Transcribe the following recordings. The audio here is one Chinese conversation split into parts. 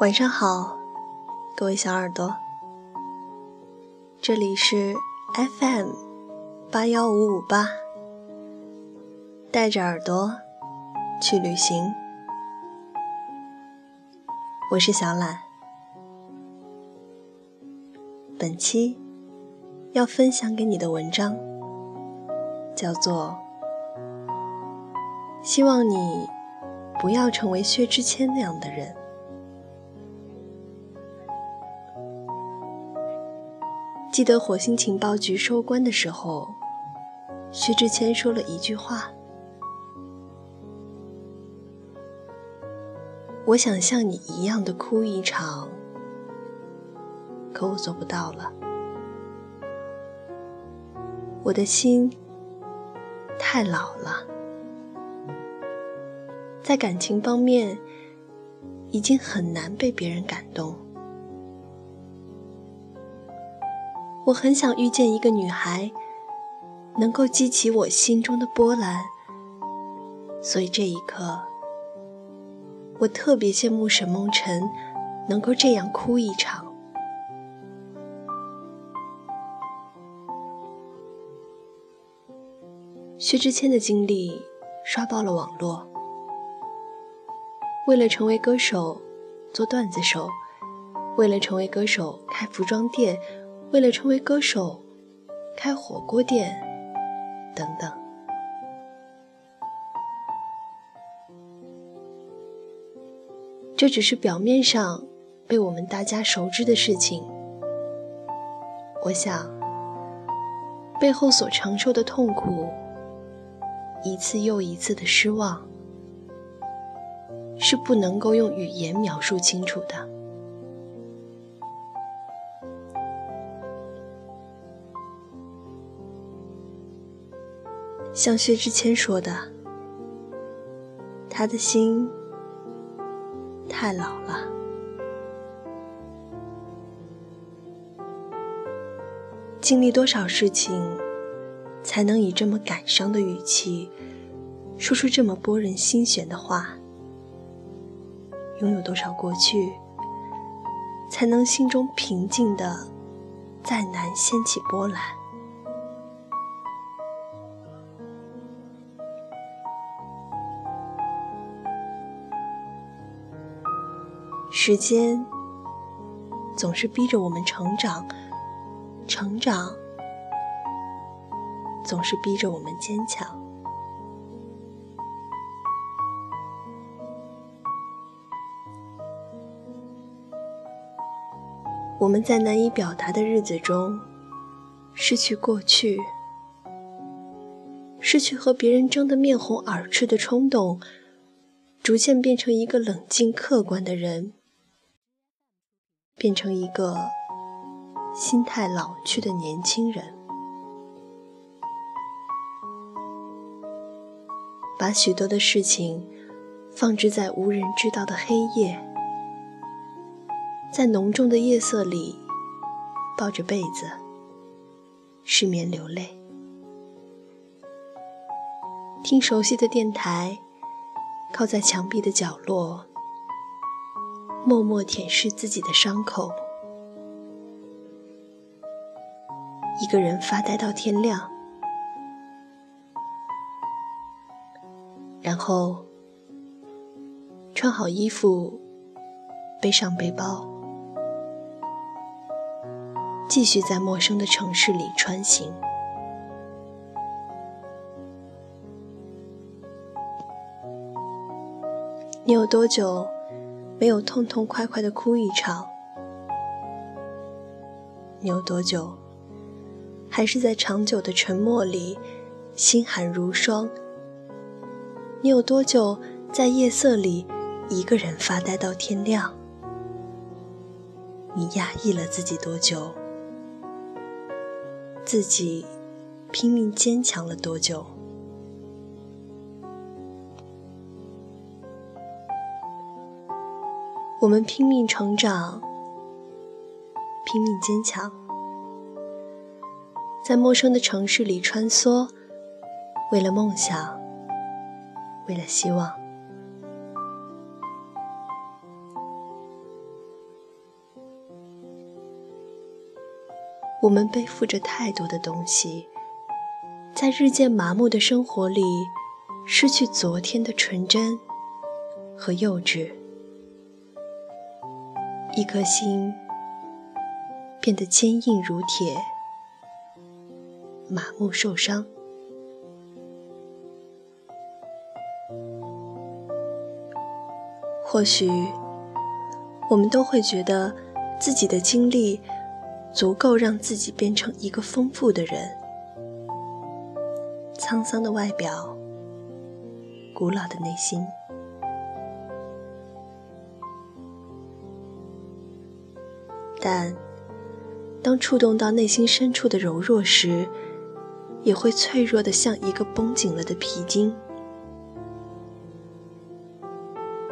晚上好，各位小耳朵，这里是 FM 八幺五五八，带着耳朵去旅行。我是小懒，本期要分享给你的文章叫做《希望你不要成为薛之谦那样的人》。记得火星情报局收官的时候，薛之谦说了一句话：“我想像你一样的哭一场，可我做不到了。我的心太老了，在感情方面已经很难被别人感动。”我很想遇见一个女孩，能够激起我心中的波澜。所以这一刻，我特别羡慕沈梦辰能够这样哭一场。薛之谦的经历刷爆了网络。为了成为歌手，做段子手；为了成为歌手，开服装店。为了成为歌手，开火锅店，等等，这只是表面上被我们大家熟知的事情。我想，背后所承受的痛苦，一次又一次的失望，是不能够用语言描述清楚的。像薛之谦说的，他的心太老了。经历多少事情，才能以这么感伤的语气，说出这么拨人心弦的话？拥有多少过去，才能心中平静的再难掀起波澜？时间总是逼着我们成长，成长总是逼着我们坚强。我们在难以表达的日子中，失去过去，失去和别人争得面红耳赤的冲动，逐渐变成一个冷静客观的人。变成一个心态老去的年轻人，把许多的事情放置在无人知道的黑夜，在浓重的夜色里抱着被子失眠流泪，听熟悉的电台，靠在墙壁的角落。默默舔舐自己的伤口，一个人发呆到天亮，然后穿好衣服，背上背包，继续在陌生的城市里穿行。你有多久？没有痛痛快快的哭一场，你有多久？还是在长久的沉默里，心寒如霜？你有多久在夜色里一个人发呆到天亮？你压抑了自己多久？自己拼命坚强了多久？我们拼命成长拼命坚强。在陌生的城市里穿梭为了梦想为了希望。我们背负着太多的东西在日渐麻木的生活里失去昨天的纯真和幼稚。一颗心变得坚硬如铁，麻木受伤。或许，我们都会觉得自己的经历足够让自己变成一个丰富的人。沧桑的外表，古老的内心。但当触动到内心深处的柔弱时，也会脆弱的像一个绷紧了的皮筋。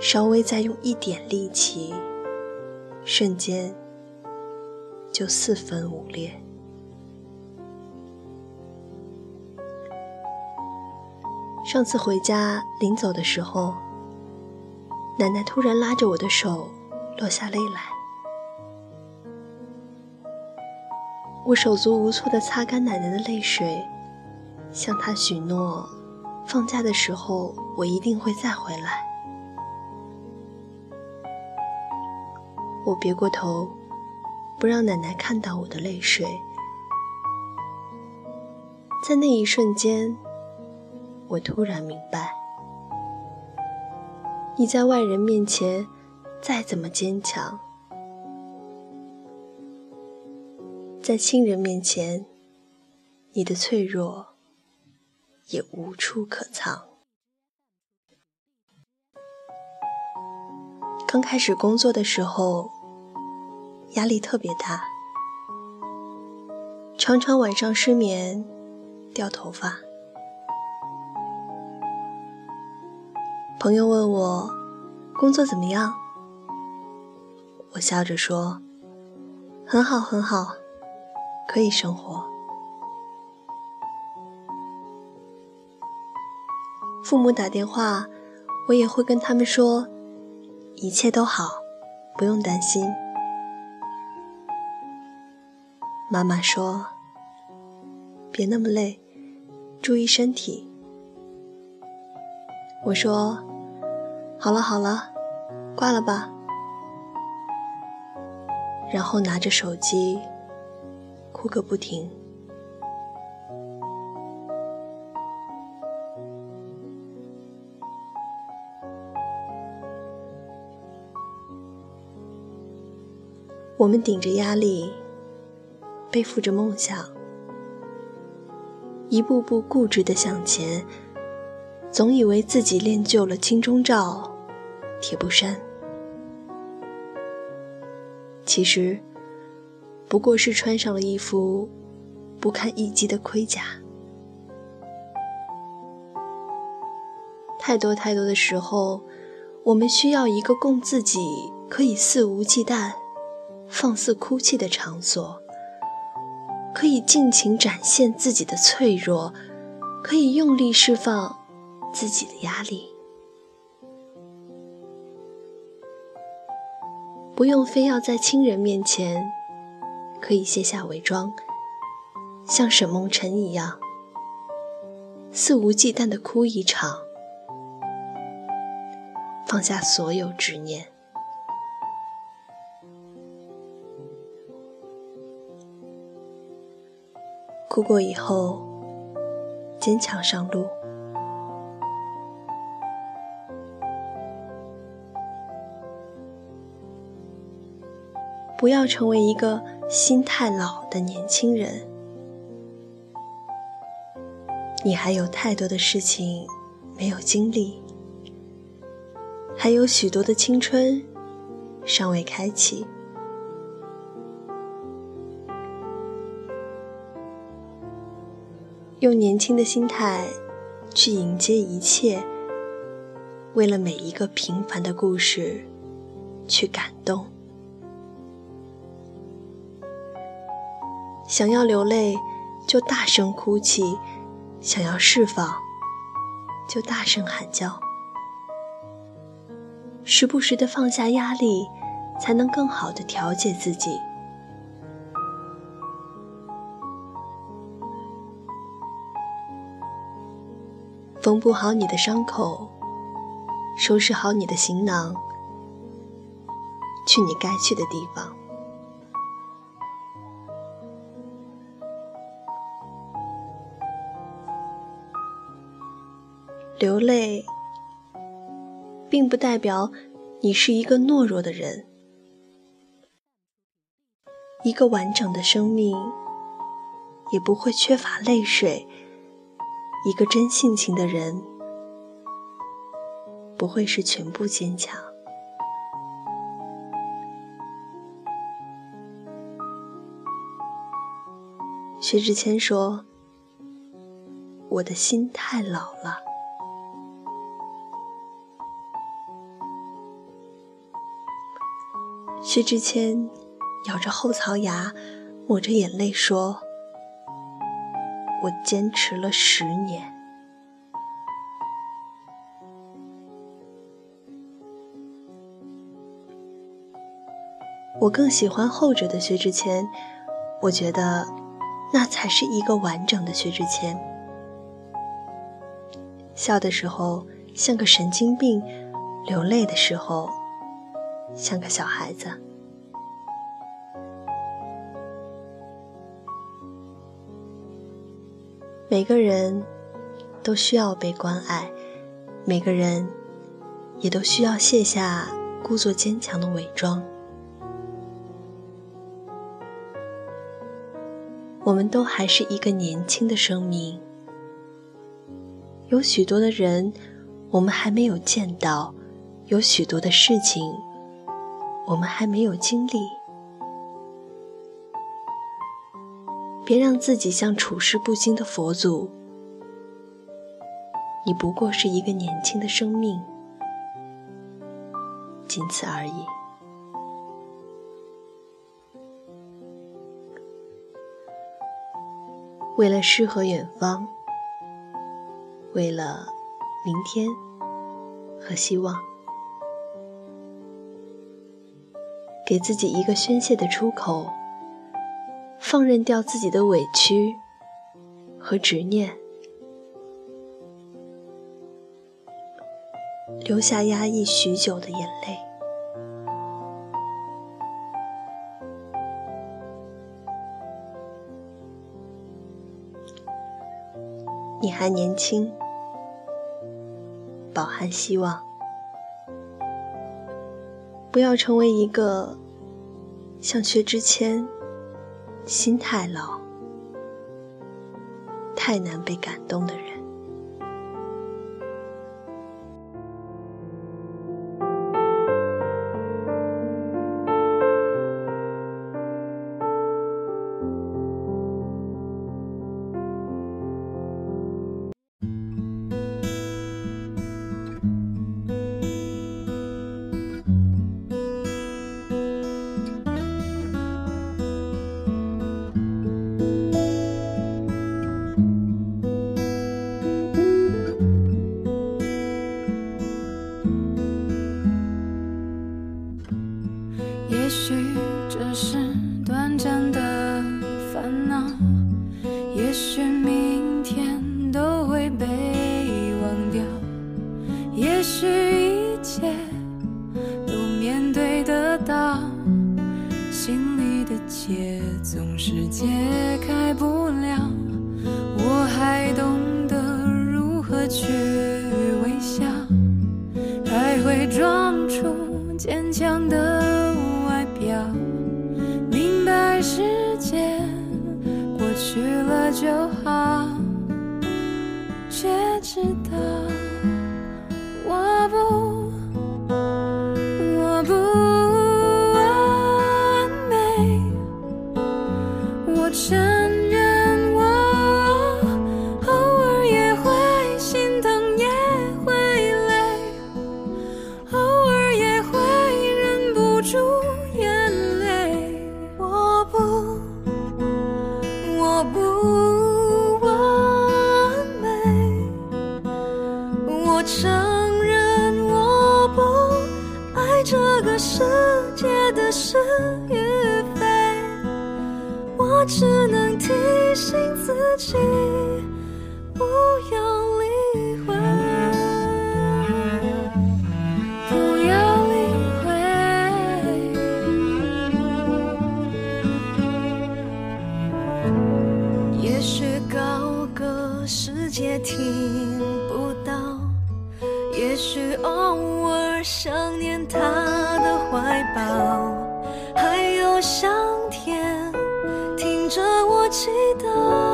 稍微再用一点力气，瞬间就四分五裂。上次回家临走的时候，奶奶突然拉着我的手，落下泪来。我手足无措地擦干奶奶的泪水，向她许诺，放假的时候我一定会再回来。我别过头，不让奶奶看到我的泪水。在那一瞬间，我突然明白：你在外人面前再怎么坚强，在亲人面前，你的脆弱也无处可藏。刚开始工作的时候，压力特别大，常常晚上失眠、掉头发。朋友问我工作怎么样，我笑着说：“很好，很好，可以生活。”父母打电话，我也会跟他们说。一切都好，不用担心。妈妈说：“别那么累，注意身体。”我说：“好了好了，挂了吧。”然后拿着手机，哭个不停。我们顶着压力，背负着梦想，一步步固执的向前，总以为自己练就了金钟罩、铁布衫，其实不过是穿上了一副不堪一击的盔甲。太多太多的时候，我们需要一个供自己可以肆无忌惮。放肆哭泣的场所，可以尽情展现自己的脆弱，可以用力释放自己的压力，不用非要在亲人面前，可以卸下伪装，像沈梦辰一样，肆无忌惮的哭一场，放下所有执念。哭过以后，坚强上路。不要成为一个心太老的年轻人。你还有太多的事情没有经历，还有许多的青春尚未开启。用年轻的心态去迎接一切，为了每一个平凡的故事去感动。想要流泪就大声哭泣想要释放就大声喊叫。时不时的放下压力才能更好的调节自己。缝补好你的伤口收拾好你的行囊去你该去的地方。流泪，并不代表你是一个懦弱的人。一个完整的生命，也不会缺乏泪水。一个真性情的人，不会是全部坚强。薛之谦说：“我的心太老了。”薛之谦咬着后槽牙，抹着眼泪说。我坚持了十年，我更喜欢后者的薛之谦。我觉得，那才是一个完整的薛之谦。笑的时候像个神经病，流泪的时候像个小孩子。每个人都需要被关爱，每个人也都需要卸下故作坚强的伪装。我们都还是一个年轻的生命，有许多的人我们还没有见到，有许多的事情我们还没有经历。别让自己像处事不惊的佛祖，你不过是一个年轻的生命，仅此而已。为了诗和远方，为了明天和希望，给自己一个宣泄的出口。放任掉自己的委屈和执念，留下压抑许久的眼泪。你还年轻，饱含希望，不要成为一个像薛之谦。心太老，太难被感动的人。也许这是短暂的烦恼也许明天都会被忘掉也许一切都面对得到心里的结总是结。世界的是与非我只能提醒自己不要理会不要理会也许高歌世界听不到。也许偶尔想念他的怀抱还有香甜听着我祈祷。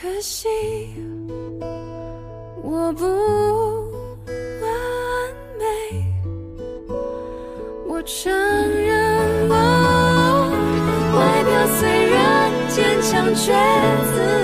可惜我不完美。我承认我外表虽然坚强却自